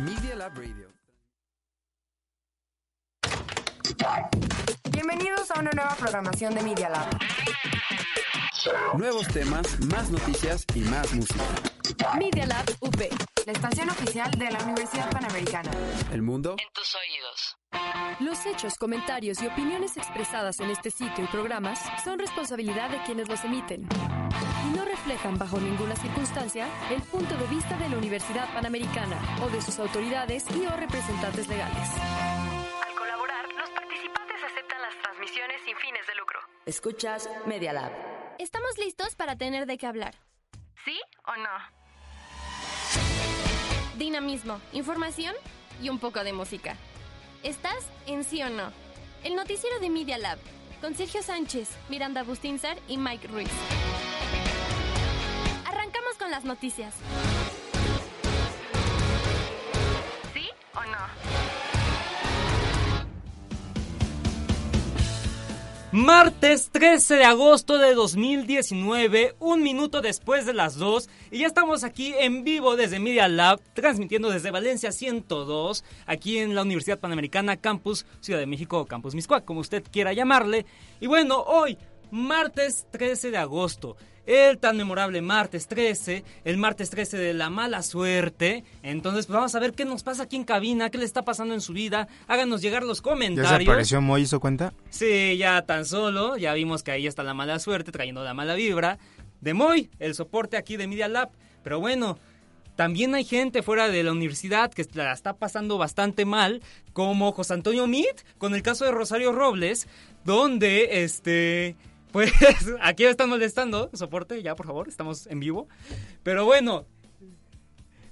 Media Lab Radio. Bienvenidos a una nueva programación de Media Lab. Nuevos temas, más noticias y más música. Media Lab UP. La estación oficial de la Universidad Panamericana. El mundo En tus oídos. Los hechos, comentarios y opiniones expresadas en este sitio y programas son responsabilidad de quienes los emiten y no reflejan bajo ninguna circunstancia el punto de vista de la Universidad Panamericana o de sus autoridades y o representantes legales. Al colaborar, los participantes aceptan las transmisiones sin fines de lucro. Escuchas Media Lab. Estamos listos para tener de qué hablar. ¿Sí o no? Dinamismo, información y un poco de música. ¿Estás en sí o no? El noticiero de Media Lab, con Sergio Sánchez, Miranda Bustinzar y Mike Ruiz. Con las noticias. ¿Sí o no? Martes 13 de agosto de 2019, un minuto después de las 2, y ya estamos aquí en vivo desde Media Lab, transmitiendo desde Valencia 102, aquí en la Universidad Panamericana, Campus Ciudad de México, Campus Miscuac, como usted quiera llamarle. Y bueno, hoy, martes 13 de agosto, el tan memorable martes 13, el martes 13 de la mala suerte. Entonces, pues vamos a ver qué nos pasa aquí en cabina, qué le está pasando en su vida. Háganos llegar los ¿Ya comentarios. se apareció Moy, hizo cuenta? Sí, ya tan solo, ya vimos que ahí está la mala suerte, trayendo la mala vibra. De Moy, el soporte aquí de Media Lab. Pero bueno, también hay gente fuera de la universidad que la está pasando bastante mal, como José Antonio Mit, con el caso de Rosario Robles, donde este. Pues aquí me están molestando, soporte, ya por favor, estamos en vivo. Pero bueno,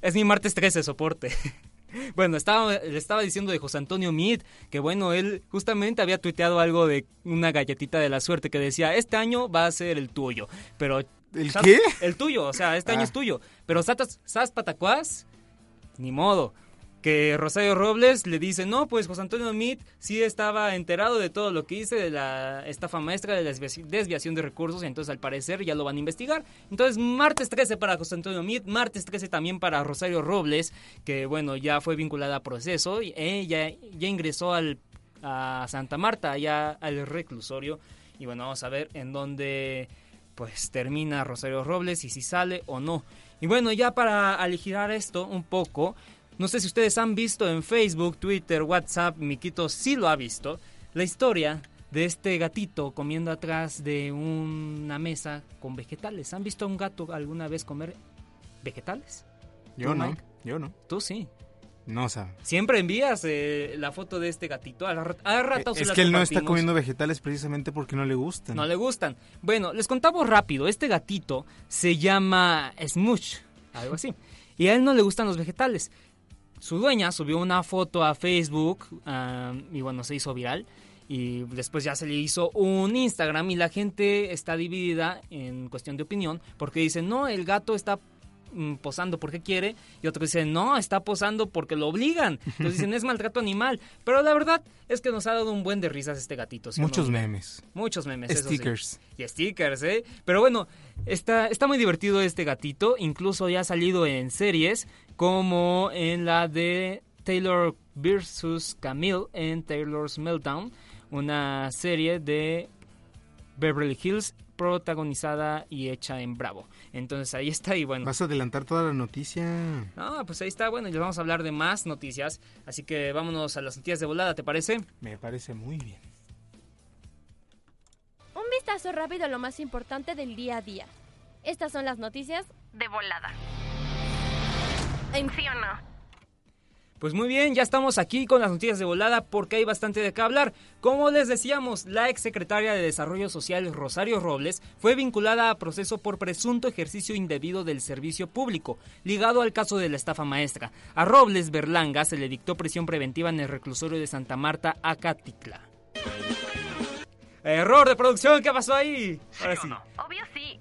es mi martes 13, soporte. Bueno, estaba, le estaba diciendo de José Antonio Meade que bueno, él justamente había tuiteado algo de una galletita de la suerte que decía, este año va a ser el tuyo, pero... ¿El qué? El tuyo, o sea, este año Ah. es tuyo, pero Satas, Sas Patacuás, ni modo. Que Rosario Robles le dice, no, pues José Antonio Meade sí estaba enterado de todo lo que hice, de la estafa maestra, de la desvi- desviación de recursos, entonces al parecer ya lo van a investigar. Entonces, martes 13 para José Antonio Meade, martes 13 también para Rosario Robles, que bueno, ya fue vinculada a proceso, y ella ya ingresó al, a Santa Marta, allá al reclusorio, y bueno, vamos a ver en dónde pues termina Rosario Robles y si sale o no. Y bueno, ya para aligerar esto un poco, no sé si ustedes han visto en Facebook, Twitter, WhatsApp, Miquito sí lo ha visto, la historia de este gatito comiendo atrás de una mesa con vegetales. ¿Han visto a un gato alguna vez comer vegetales? Yo ¿Tú, no, Mike? yo no. Tú sí. No, o sea... Siempre envías eh, la foto de este gatito. A, ra- a rato Es que él no está comiendo vegetales precisamente porque no le gustan. No le gustan. Bueno, les contamos rápido. Este gatito se llama Smooch, algo así. Y a él no le gustan los vegetales. Su dueña subió una foto a Facebook ah, y bueno, se hizo viral. Y después ya se le hizo un Instagram y la gente está dividida en cuestión de opinión porque dicen, no, el gato está posando porque quiere y otros dicen, no, está posando porque lo obligan. Entonces dicen, es maltrato animal. Pero la verdad es que nos ha dado un buen de risas este gatito. ¿sí o no? Muchos memes. Muchos memes. eso sí. Stickers. Y stickers, ¿eh? Pero bueno, está, está muy divertido este gatito. Incluso ya ha salido en series como en la de Taylor vs. Camille en Taylor's Meltdown. Una serie de Beverly Hills protagonizada y hecha en Bravo. Entonces ahí está y bueno. Vas a adelantar toda la noticia. Ah, pues ahí está, bueno, y les vamos a hablar de más noticias. Así que vámonos a las noticias de volada, ¿te parece? Me parece muy bien. Un vistazo rápido a lo más importante del día a día. Estas son las noticias De volada. ¿En sí o no? Pues muy bien, ya estamos aquí con las noticias de volada porque hay bastante de qué hablar. Como les decíamos, la exsecretaria de Desarrollo Social Rosario Robles fue vinculada a proceso por presunto ejercicio indebido del servicio público, ligado al caso de la estafa maestra. A Robles Berlanga se le dictó prisión preventiva en el reclusorio de Santa Marta, Acatitla. Error de producción, ¿qué pasó ahí? Ahora sí. Obvio sí.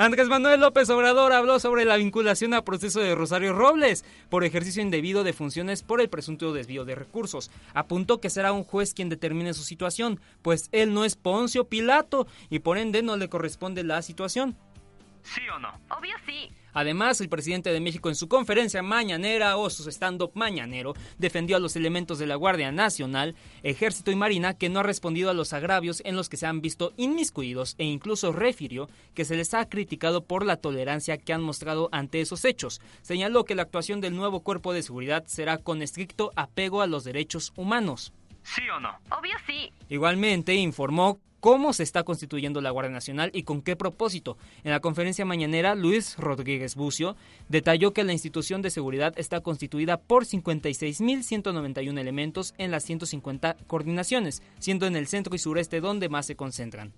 Andrés Manuel López Obrador habló sobre la vinculación a proceso de Rosario Robles por ejercicio indebido de funciones por el presunto desvío de recursos. Apuntó que será un juez quien determine su situación, pues él no es Poncio Pilato y por ende no le corresponde la situación. ¿Sí o no? Obvio sí. Además, el presidente de México en su conferencia mañanera o su stand-up mañanero defendió a los elementos de la Guardia Nacional, Ejército y Marina que no ha respondido a los agravios en los que se han visto inmiscuidos e incluso refirió que se les ha criticado por la tolerancia que han mostrado ante esos hechos. Señaló que la actuación del nuevo cuerpo de seguridad será con estricto apego a los derechos humanos. ¿Sí o no? Obvio sí. Igualmente informó cómo se está constituyendo la Guardia Nacional y con qué propósito. En la conferencia mañanera, Luis Rodríguez Bucio detalló que la institución de seguridad está constituida por 56.191 elementos en las 150 coordinaciones, siendo en el centro y sureste donde más se concentran.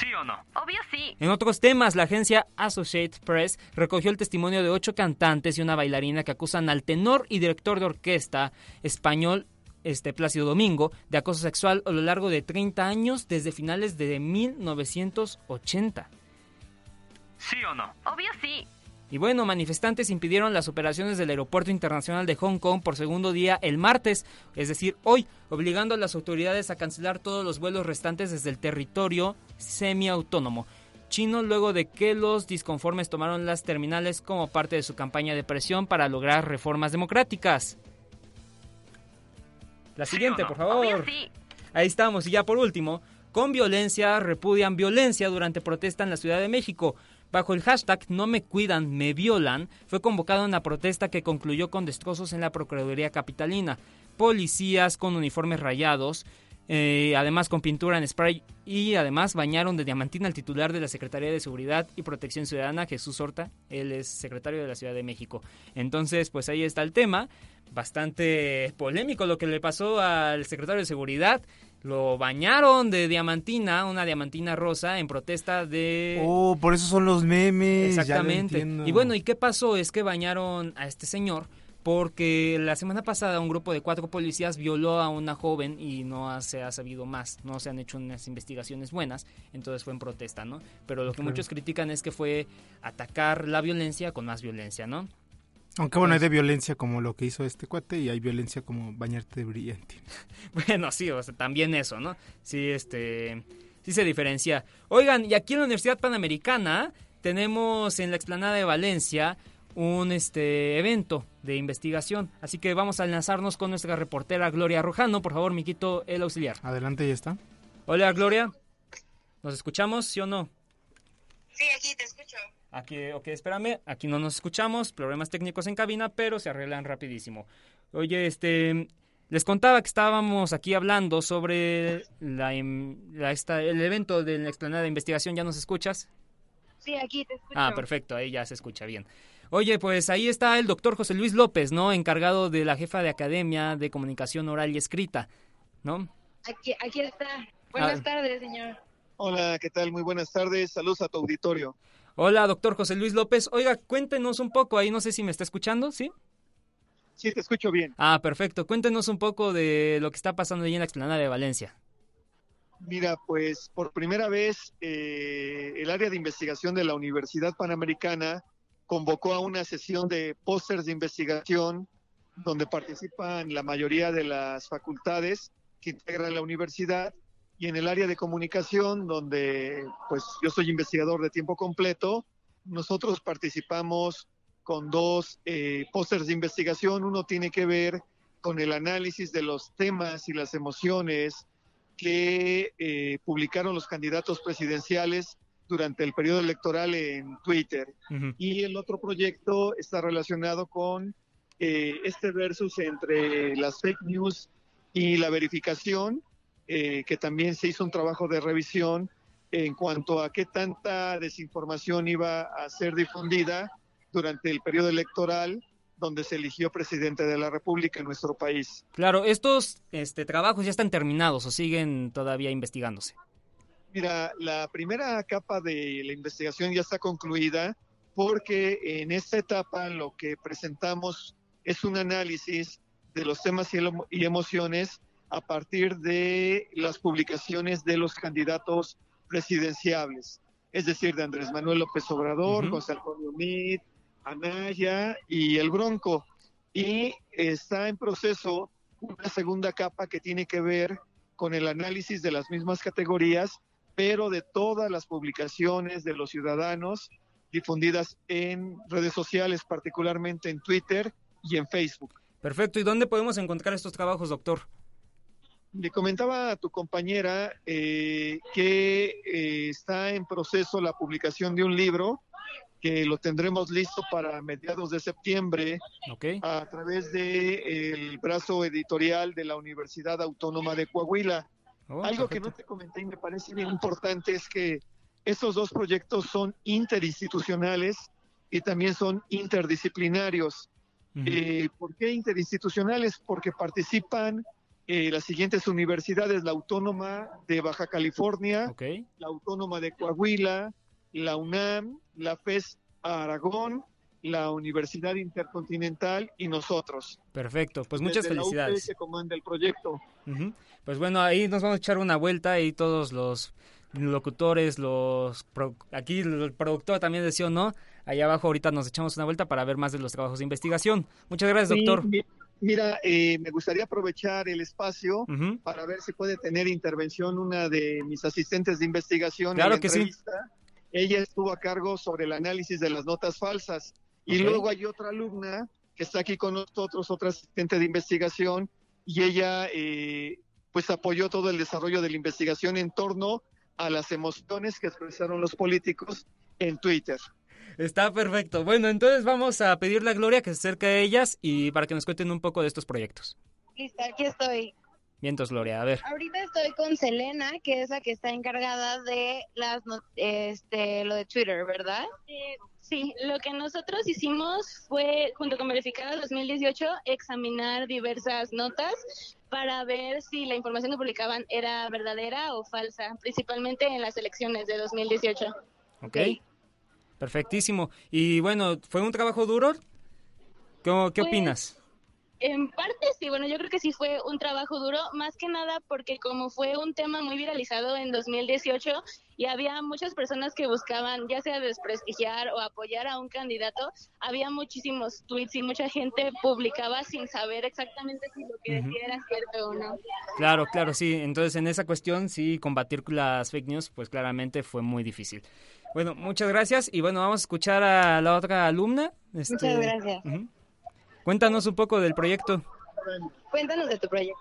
¿Sí o no? Obvio sí. En otros temas, la agencia Associated Press recogió el testimonio de ocho cantantes y una bailarina que acusan al tenor y director de orquesta español este Plácido Domingo de acoso sexual a lo largo de 30 años desde finales de 1980. ¿Sí o no? Obvio sí. Y bueno, manifestantes impidieron las operaciones del Aeropuerto Internacional de Hong Kong por segundo día el martes, es decir, hoy, obligando a las autoridades a cancelar todos los vuelos restantes desde el territorio semiautónomo chino luego de que los disconformes tomaron las terminales como parte de su campaña de presión para lograr reformas democráticas. La siguiente, por favor. Ahí estamos. Y ya por último, con violencia repudian violencia durante protesta en la Ciudad de México. Bajo el hashtag No me cuidan, me violan, fue convocada una protesta que concluyó con destrozos en la Procuraduría Capitalina. Policías con uniformes rayados, eh, además con pintura en spray y además bañaron de diamantina al titular de la Secretaría de Seguridad y Protección Ciudadana, Jesús Horta, él es secretario de la Ciudad de México. Entonces, pues ahí está el tema, bastante polémico lo que le pasó al secretario de Seguridad. Lo bañaron de diamantina, una diamantina rosa, en protesta de... Oh, por eso son los memes. Exactamente. Y bueno, ¿y qué pasó? Es que bañaron a este señor porque la semana pasada un grupo de cuatro policías violó a una joven y no se ha sabido más, no se han hecho unas investigaciones buenas, entonces fue en protesta, ¿no? Pero lo que muchos critican es que fue atacar la violencia con más violencia, ¿no? Aunque bueno, hay de violencia como lo que hizo este cuate y hay violencia como bañarte de brillante. bueno, sí, o sea, también eso, ¿no? Sí, este, sí se diferencia. Oigan, y aquí en la Universidad Panamericana tenemos en la explanada de Valencia un este evento de investigación. Así que vamos a lanzarnos con nuestra reportera Gloria Rojano. Por favor, Miquito, el auxiliar. Adelante, ya está. Hola, Gloria. ¿Nos escuchamos, sí o no? Sí, aquí te escucho. Aquí, ok, espérame, aquí no nos escuchamos, problemas técnicos en cabina, pero se arreglan rapidísimo. Oye, este, les contaba que estábamos aquí hablando sobre la, esta, el evento de la explanada de investigación, ¿ya nos escuchas? Sí, aquí te escucho. Ah, perfecto, ahí ya se escucha bien. Oye, pues ahí está el doctor José Luis López, ¿no? Encargado de la jefa de Academia de Comunicación Oral y Escrita, ¿no? Aquí, aquí está. Buenas Ah. tardes, señor. Hola, ¿qué tal? Muy buenas tardes. Saludos a tu auditorio. Hola, doctor José Luis López. Oiga, cuéntenos un poco ahí, no sé si me está escuchando, ¿sí? Sí, te escucho bien. Ah, perfecto. Cuéntenos un poco de lo que está pasando ahí en la explanada de Valencia. Mira, pues por primera vez eh, el área de investigación de la Universidad Panamericana convocó a una sesión de pósters de investigación donde participan la mayoría de las facultades que integran la universidad y en el área de comunicación donde pues yo soy investigador de tiempo completo, nosotros participamos con dos eh, pósters de investigación. Uno tiene que ver con el análisis de los temas y las emociones que eh, publicaron los candidatos presidenciales durante el periodo electoral en Twitter. Y el otro proyecto está relacionado con eh, este versus entre las fake news y la verificación, eh, que también se hizo un trabajo de revisión en cuanto a qué tanta desinformación iba a ser difundida durante el periodo electoral donde se eligió presidente de la República en nuestro país. Claro, estos este, trabajos ya están terminados o siguen todavía investigándose. Mira, la primera capa de la investigación ya está concluida porque en esta etapa lo que presentamos es un análisis de los temas y, emo y emociones a partir de las publicaciones de los candidatos presidenciables, es decir, de Andrés Manuel López Obrador, uh -huh. José Antonio Meade, Anaya y el Bronco. Y está en proceso una segunda capa que tiene que ver con el análisis de las mismas categorías, pero de todas las publicaciones de los ciudadanos difundidas en redes sociales, particularmente en Twitter y en Facebook. Perfecto. ¿Y dónde podemos encontrar estos trabajos, doctor? Le comentaba a tu compañera eh, que eh, está en proceso la publicación de un libro que lo tendremos listo para mediados de septiembre okay. a través de el brazo editorial de la Universidad Autónoma de Coahuila. Oh, Algo perfecto. que no te comenté y me parece bien importante es que estos dos proyectos son interinstitucionales y también son interdisciplinarios. Eh, ¿Por qué interinstitucionales? Porque participan eh, las siguientes universidades, la Autónoma de Baja California, la Autónoma de Coahuila, la UNAM, la FES Aragón, la Universidad Intercontinental y nosotros. Perfecto. Pues muchas Desde la UP felicidades. que comanda el proyecto. Ujú. Pues bueno, ahí nos vamos a echar una vuelta y todos los locutores, los pro- aquí el productor también decía no, allá abajo ahorita nos echamos una vuelta para ver más de los trabajos de investigación. Muchas gracias, doctor. mi- Mira, eh, me gustaría aprovechar el espacio para ver si puede tener intervención una de mis asistentes de investigación. Claro en la que sí. Ella estuvo a cargo sobre el análisis de las notas falsas. Y luego hay otra alumna que está aquí con nosotros, otra asistente de investigación, y ella eh, pues apoyó todo el desarrollo de la investigación en torno a las emociones que expresaron los políticos en Twitter. Está perfecto. Bueno, entonces vamos a pedirle a Gloria que se acerque a ellas y para que nos cuenten un poco de estos proyectos. Lista, aquí estoy. Vientos, Gloria, a ver. Ahorita estoy con Selena, que es la que está encargada de las este lo de Twitter, ¿verdad? Eh, sí, lo que nosotros hicimos fue, junto con Verificada 2018, examinar diversas notas para ver si la información que publicaban era verdadera o falsa, principalmente en las elecciones de 2018. Ok. Perfectísimo. Y bueno, ¿fue un trabajo duro? ¿Cómo- ¿Qué Pues, opinas? En parte sí, bueno, yo creo que sí fue un trabajo duro, más que nada porque como fue un tema muy viralizado en 2018 y había muchas personas que buscaban ya sea desprestigiar o apoyar a un candidato, había muchísimos tweets y mucha gente publicaba sin saber exactamente si lo que decía era cierto o no. Claro, claro, sí. Entonces, en esa cuestión, sí, combatir las fake news, pues claramente fue muy difícil. Bueno, muchas gracias. Y bueno, vamos a escuchar a la otra alumna. Este, Muchas gracias. Cuéntanos un poco del proyecto. Cuéntanos de tu proyecto.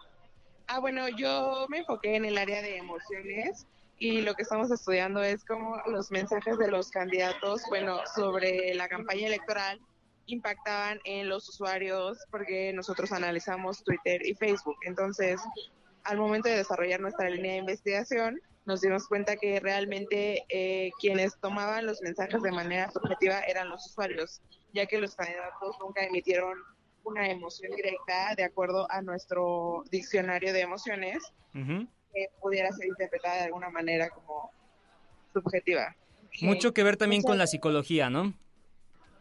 Ah, bueno, yo me enfoqué en el área de emociones y lo que estamos estudiando es cómo los mensajes de los candidatos, bueno, sobre la campaña electoral impactaban en los usuarios porque nosotros analizamos Twitter y Facebook. Entonces, al momento de desarrollar nuestra línea de investigación, nos dimos cuenta que realmente eh, quienes tomaban los mensajes de manera subjetiva eran los usuarios, ya que los candidatos nunca emitieron una emoción directa de acuerdo a nuestro diccionario de emociones. Que pudiera ser interpretada de alguna manera como subjetiva. Mucho que ver también con la psicología, ¿no?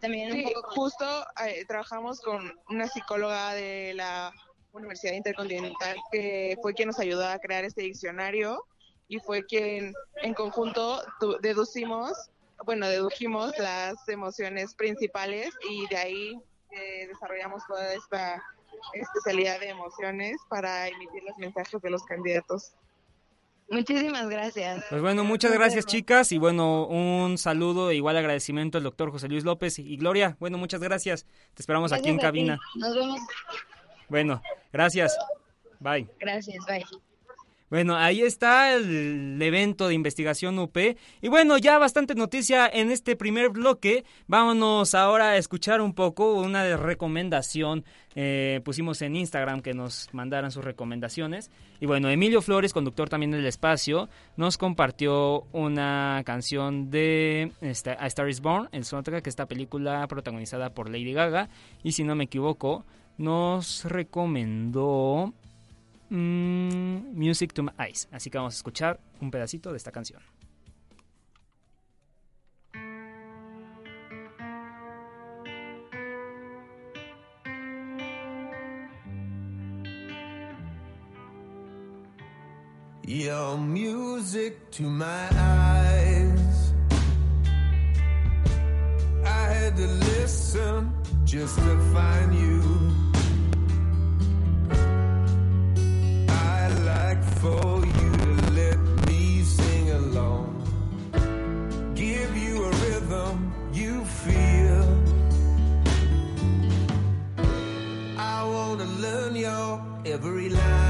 También un Sí, poco justo eh, trabajamos con una psicóloga de la Universidad Intercontinental que fue quien nos ayudó a crear este diccionario y fue quien en conjunto tu- deducimos, bueno, dedujimos las emociones principales y de ahí eh, desarrollamos toda esta especialidad de emociones para emitir los mensajes de los candidatos. Muchísimas gracias. Pues bueno, muchas gracias chicas y bueno, un saludo e igual agradecimiento al doctor José Luis López y Gloria. Bueno, muchas gracias. Te esperamos aquí en cabina. Nos vemos. Bueno, gracias. Bye. Gracias, bye. Bueno, ahí está el evento de investigación UP. Y bueno, ya bastante noticia en este primer bloque. Vámonos ahora a escuchar un poco una recomendación. Eh, pusimos en Instagram que nos mandaran sus recomendaciones. Y bueno, Emilio Flores, conductor también del espacio, nos compartió una canción de este, A Star is Born, el soundtrack, esta película protagonizada por Lady Gaga. Y si no me equivoco, nos recomendó mm, Music to My Eyes. Así que vamos a escuchar un pedacito de esta canción. Your music to my eyes. I had to listen just to find you. for you to let me sing along. Give you a rhythm you feel. I wanna learn your every line.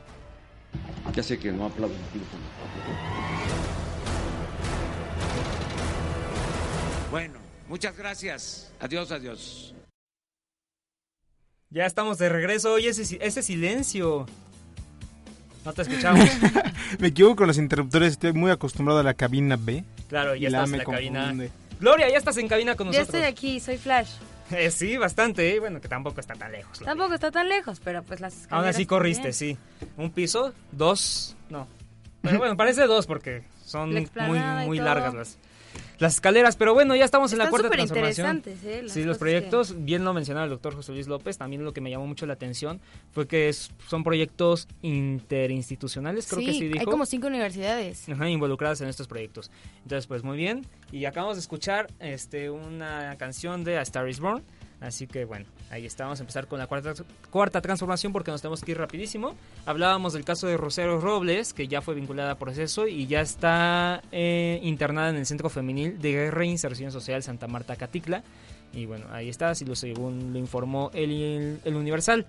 Ya sé que no aplauden. Bueno, muchas gracias. Adiós, adiós. Ya estamos de regreso. Oye, ese, ese silencio. No te escuchamos. Me equivoco con los interruptores, estoy muy acostumbrado a la cabina B. Claro, ya Y la estás en la cabina. Gloria, ya estás en cabina con Ya nosotros. estoy aquí, soy Flash. Eh, sí, bastante, ¿eh? bueno, que tampoco está tan lejos. Tampoco está tan lejos, pero pues las Aún escaleras así corriste, sí. ¿Un piso? ¿Dos? No. Pero bueno, parece dos porque son muy, muy largas las, las escaleras. Pero bueno, ya estamos en la cuarta transformación. interesantes, ¿eh? Sí, los proyectos, bien lo mencionaba el doctor José Luis López, también lo que me llamó mucho la atención fue que es- son proyectos interinstitucionales, creo que sí dijo. hay como cinco universidades. Ajá, involucradas en estos proyectos. Entonces, pues muy bien. Y acabamos de escuchar este una canción de A Star is Born. Así que bueno, ahí está. Vamos a empezar con la cuarta, cuarta transformación porque nos tenemos que ir rapidísimo. Hablábamos del caso de Rosero Robles, que ya fue vinculada a proceso y ya está eh, internada en el Centro Femenil de Reinserción Social Santa Marta Catitla. Y bueno, ahí está, así lo según lo informó el, el Universal.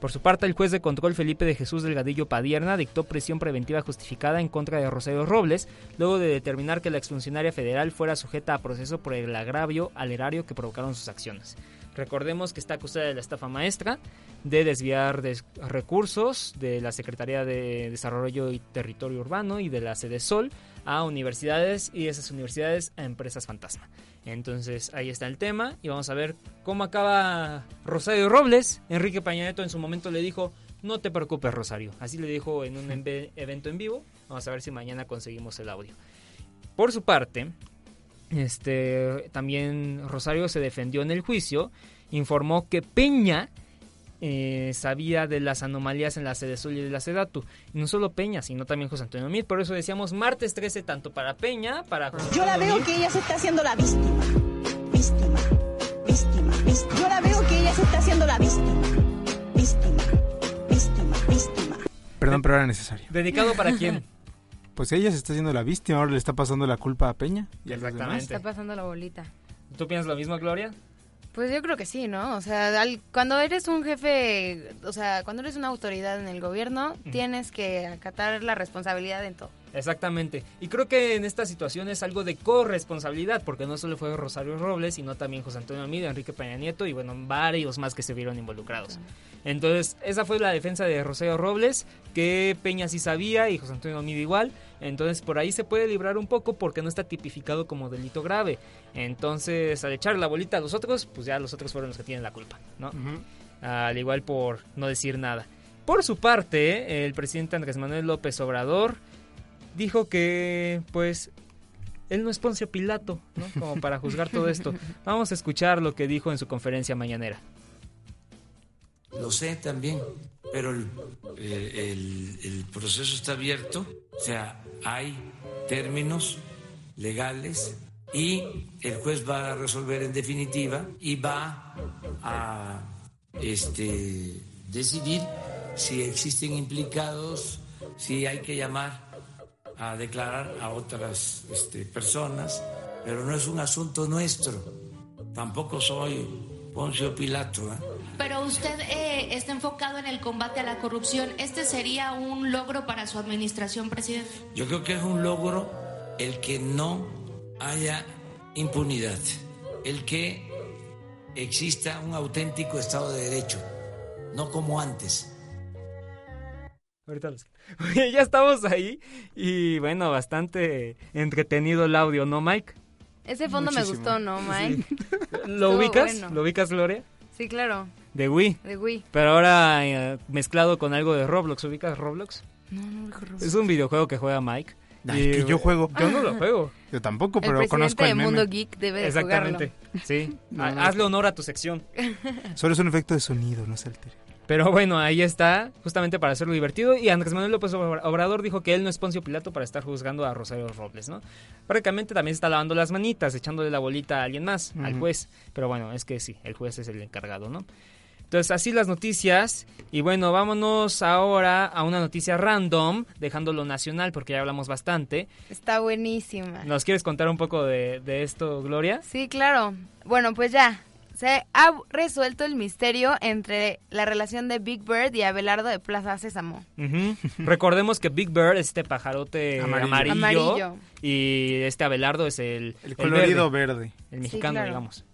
Por su parte, el juez de control Felipe de Jesús Delgadillo Padierna dictó prisión preventiva justificada en contra de Rosario Robles, luego de determinar que la exfuncionaria federal fuera sujeta a proceso por el agravio al erario que provocaron sus acciones. Recordemos que está acusada de la estafa maestra, de desviar des- recursos de la Secretaría de Desarrollo y Territorio Urbano y de la Sede Sol a universidades y de esas universidades a empresas fantasma. Entonces ahí está el tema y vamos a ver cómo acaba Rosario Robles. Enrique Pañaneto en su momento le dijo, no te preocupes Rosario. Así le dijo en un evento en vivo. Vamos a ver si mañana conseguimos el audio. Por su parte, este, también Rosario se defendió en el juicio, informó que Peña eh, sabía de las anomalías en la sede Sol y de la Sedatu. Y no solo Peña, sino también José Antonio Mir. Por eso decíamos martes 13 tanto para Peña, para José Yo la veo Meade. que ella se está haciendo la víctima. Víctima. Víctima. víctima. Yo la veo que ella se está haciendo la víctima. Víctima. Víctima. Víctima. Perdón, pero era necesario. ¿Dedicado para quién? Pues ella se está haciendo la víctima, ahora le está pasando la culpa a Peña. Y. Exactamente. Está pasando la bolita. ¿Tú piensas lo mismo, Gloria? Pues yo creo que sí, ¿no? O sea, al- cuando eres un jefe, o sea, cuando eres una autoridad en el gobierno, tienes que acatar la responsabilidad en todo. Exactamente. Y creo que en esta situación es algo de corresponsabilidad, porque no solo fue Rosario Robles, sino también José Antonio Mide, Enrique Peña Nieto y bueno, varios más que se vieron involucrados. Entonces, esa fue la defensa de Rosario Robles, que Peña sí sabía y José Antonio Mide igual. Entonces, por ahí se puede librar un poco porque no está tipificado como delito grave. Entonces, al echar la bolita a los otros, pues ya los otros fueron los que tienen la culpa, ¿no? Al igual por no decir nada. Por su parte, el presidente Andrés Manuel López Obrador dijo que, pues, él no es Poncio Pilato, ¿no? Como para juzgar todo esto. Vamos a escuchar lo que dijo en su conferencia mañanera. Lo sé también, pero el, eh, el- el proceso está abierto, o sea, hay términos legales y el juez va a resolver en definitiva y va a este, decidir si existen implicados, si hay que llamar a declarar a otras este, personas, pero no es un asunto nuestro. Tampoco soy Poncio Pilato. ¿eh? Pero usted eh, está enfocado en el combate a la corrupción. ¿Este sería un logro para su administración, presidente? Yo creo que es un logro el que no haya impunidad, el que exista un auténtico Estado de Derecho, no como antes. Ahorita los- Oye, ya estamos ahí y bueno, bastante entretenido el audio, ¿no, Mike? Ese fondo me gustó, ¿no, Mike? ¿Lo Estuvo ubicas? bueno. ¿Lo ubicas, Gloria? Sí, claro. De Wii. De Wii. Pero ahora eh, mezclado con algo de Roblox. ¿Ubicas Roblox? No, no, no. Es un videojuego que juega Mike. Ay, Y, que yo juego. Yo no lo juego. Yo tampoco, El pero presidente conozco el meme. Mundo Geek debe de Exactamente. Sí. Ha- no. Hazle honor a tu sección. Solo es un efecto de sonido, no se altere. Pero bueno, ahí está, justamente para hacerlo divertido. Y Andrés Manuel López Obra- Obrador dijo que él no es Poncio Pilato para estar juzgando a Rosario Robles, ¿no? Prácticamente también se está lavando las manitas, echándole la bolita a alguien más, al juez. Pero bueno, es que sí, el juez es el encargado, ¿no? Entonces, así las noticias. Y bueno, vámonos ahora a una noticia random, dejando lo nacional, porque ya hablamos bastante. Está buenísima. ¿Nos quieres contar un poco de, de esto, Gloria? Sí, claro. Bueno, pues ya. Se ha resuelto el misterio entre la relación de Big Bird y Abelardo de Plaza Sésamo. Recordemos que Big Bird es este pajarote Amarillo. amarillo, Amarillo. y este Abelardo es el, El colorido verde. el mexicano, claro. digamos.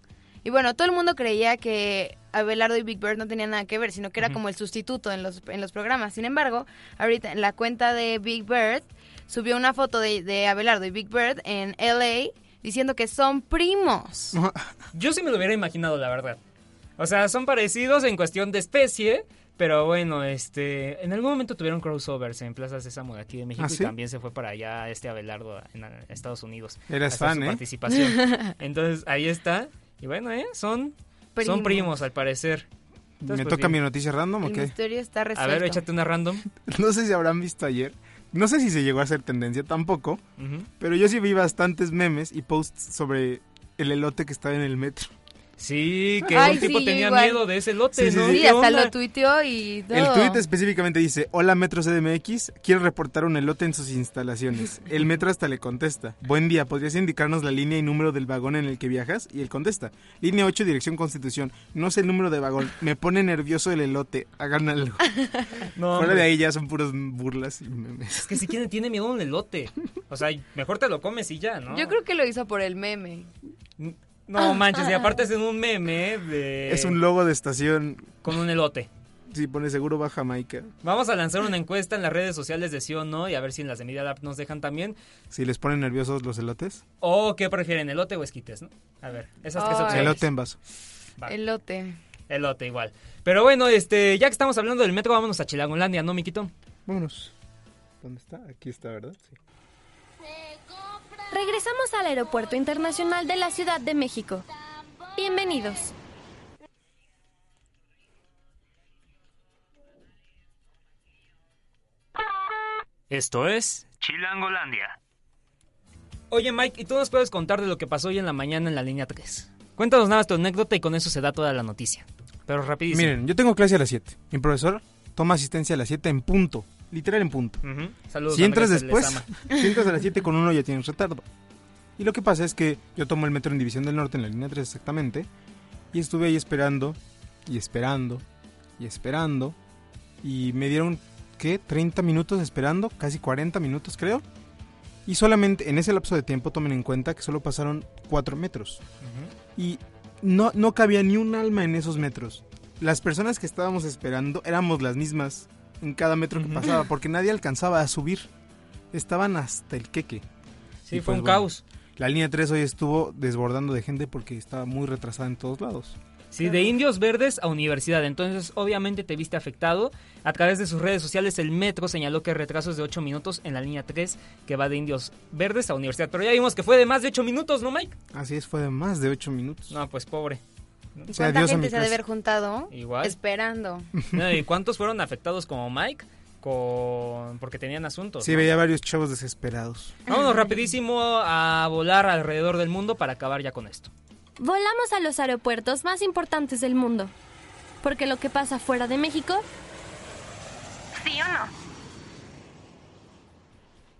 Y bueno, todo el mundo creía que Abelardo y Big Bird no tenían nada que ver, sino que era como el sustituto en los, en los programas. Sin embargo, ahorita en la cuenta de Big Bird subió una foto de, de Abelardo y Big Bird en LA diciendo que son primos. Yo sí me lo hubiera imaginado, la verdad. O sea, son parecidos en cuestión de especie, pero bueno, este, en algún momento tuvieron crossovers en Plaza Sésamo de aquí de México ¿Ah, y sí? también se fue para allá este Abelardo en Estados Unidos. Eres fan, su ¿eh? participación. Entonces, ahí está. Y bueno, ¿eh? Son Primos. son primos al parecer. Entonces, ¿Me pues, toca bien. mi noticia random o El qué? misterio está A ver, échate una random. No sé si habrán visto ayer. No sé si se llegó a hacer tendencia tampoco. Pero yo sí vi bastantes memes y posts sobre el elote que estaba en el metro. Sí, que Ay, un tipo sí, tenía miedo de ese lote, Sí, sí, ¿no? sí. Sí, ¿Qué hasta onda? lo tuiteó y todo. El tuit específicamente dice, hola Metro CDMX, quiero reportar un elote en sus instalaciones. El metro hasta le contesta, buen día, ¿podrías indicarnos la línea y número del vagón en el que viajas? Y él contesta, línea 8, dirección Constitución, no sé el número de vagón, me pone nervioso el elote, hagan algo. No, Fuera hombre. de ahí ya son puros burlas y memes. Es que si quién tiene miedo a un elote. O sea, mejor te lo comes y ya, ¿no? Yo creo que lo hizo por el meme. No manches, y aparte es en un meme de... Es un logo de estación, Con un elote. sí, pone seguro baja Jamaica. Vamos a lanzar una encuesta en las redes sociales de sí o no y a ver si en las de Media Lab nos dejan también. Si les ponen nerviosos los elotes, O qué prefieren, elote o esquites, ¿no? A ver, esas tres opciones. elote en vaso. Va. Elote. Elote igual. Pero bueno, este, ya que estamos hablando del metro, vámonos a Chilangolandia, ¿no, Miquito? Vámonos. ¿Dónde está? Aquí está, ¿verdad? Sí. Regresamos al Aeropuerto Internacional de la Ciudad de México. Bienvenidos. Esto es Chilangolandia. Oye, Mike, ¿y tú nos puedes contar de lo que pasó hoy en la mañana en la línea 3? Cuéntanos nada más tu anécdota y con eso se da toda la noticia. Pero rapidísimo. Miren, yo tengo clase a las 7. Mi profesor toma asistencia a las 7 en punto. Literal en punto. Ujú. Saludos, Si entras después, si entras a las 7 con uno ya tienes retardo. Y lo que pasa es que yo tomo el metro en División del Norte en la línea 3 exactamente. Y estuve ahí esperando, y esperando, y esperando. Y me dieron, ¿qué? 30 minutos esperando, casi 40 minutos creo. Y solamente en ese lapso de tiempo tomen en cuenta que solo pasaron 4 metros. Y no, no cabía ni un alma en esos metros. Las personas que estábamos esperando éramos las mismas en cada metro que pasaba, porque nadie alcanzaba a subir. Estaban hasta el queque. Sí, Y fue pues, un bueno, caos. La línea 3 hoy estuvo desbordando de gente porque estaba muy retrasada en todos lados. Sí, de Indios Verdes a Universidad. Entonces, obviamente te viste afectado. A través de sus redes sociales, el metro señaló que retrasos de 8 minutos en la línea 3, que va de Indios Verdes a Universidad. Pero ya vimos que fue de más de 8 minutos, ¿no, Mike? Así es, fue de más de 8 minutos. No, pues pobre. ¿Y O sea, cuánta gente se ha de haber juntado? Igual. Esperando. No, ¿Y cuántos fueron afectados como Mike? Con... Porque tenían asuntos. Sí, ¿no? veía varios chavos desesperados. Vámonos rapidísimo a volar alrededor del mundo para acabar ya con esto. Volamos a los aeropuertos más importantes del mundo. Porque lo que pasa fuera de México, ¿Sí o no?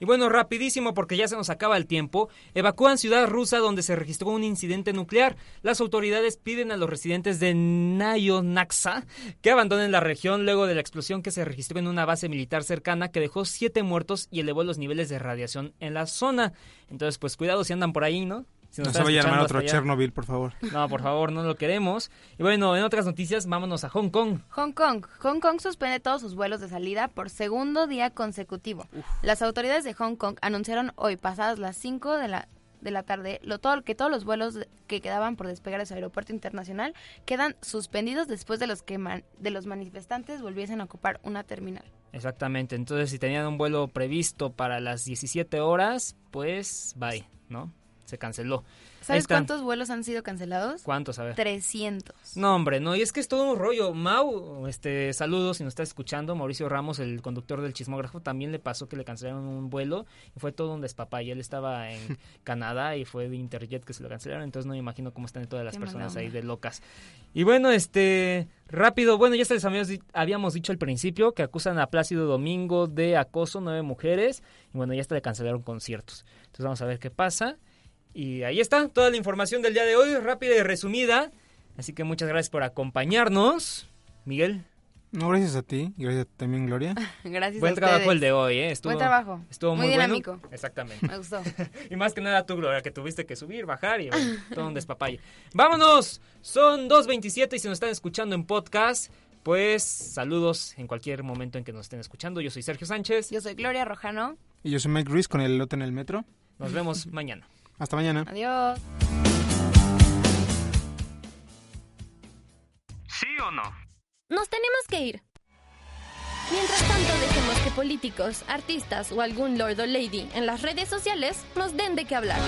Y bueno, rapidísimo porque ya se nos acaba el tiempo. Evacúan ciudad rusa donde se registró un incidente nuclear. Las autoridades piden a los residentes de Nayonaxa que abandonen la región luego de la explosión que se registró en una base militar cercana que dejó siete muertos y elevó los niveles de radiación en la zona. Entonces, pues cuidado si andan por ahí, ¿no? Si No nos se están vaya a armar otro. Chernobyl, por favor. No, por favor, no lo queremos. Y bueno, en otras noticias, vámonos a Hong Kong. Hong Kong. Hong Kong suspende todos sus vuelos de salida por segundo día consecutivo. Las autoridades de Hong Kong anunciaron hoy, pasadas las 5 de la, de la tarde, lo, todo, que todos los vuelos que quedaban por despegar de su aeropuerto internacional quedan suspendidos después de los que man- de los manifestantes volviesen a ocupar una terminal. Exactamente, entonces si tenían un vuelo previsto para las 17 horas, pues bye, ¿no? Se canceló. ¿Sabes cuántos vuelos han sido cancelados? ¿Cuántos? A ver. 300. No, hombre, no, y es que es todo un rollo. Mau, este, saludos si nos estás escuchando. Mauricio Ramos, el conductor del chismógrafo, también le pasó que le cancelaron un vuelo y fue todo un despapalle. Él estaba en Canadá y fue de Interjet que se lo cancelaron, entonces no me imagino cómo están todas las Qué personas ahí de locas. Y bueno, este, rápido, bueno, ya se les habíamos, habíamos dicho al principio que acusan a Plácido Domingo de acoso, nueve mujeres, y bueno, ya hasta le cancelaron conciertos. Entonces vamos a ver qué pasa. Y ahí está toda la información del día de hoy, rápida y resumida. Así que muchas gracias por acompañarnos. Miguel. No, gracias a ti gracias también, Gloria. Gracias Buen a trabajo ustedes. el de hoy, ¿eh? Estuvo, Buen trabajo. Estuvo Muy muy, bueno. dinámico. Exactamente. Me gustó. y más que nada tú, Gloria, que tuviste que subir, bajar y bueno, todo un despapalle. ¡Vámonos! Son 2.27 y si nos están escuchando en podcast, pues saludos en cualquier momento en que nos estén escuchando. Yo soy Sergio Sánchez. Yo soy Gloria Rojano. Y yo soy Mike Ruiz con el lote en el metro. Nos vemos mañana. Hasta mañana. Adiós. ¿Sí o no? Nos tenemos que ir. Mientras tanto, dejemos que políticos, artistas o algún lord o lady en las redes sociales nos den de qué hablar.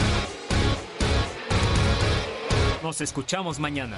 Nos escuchamos mañana.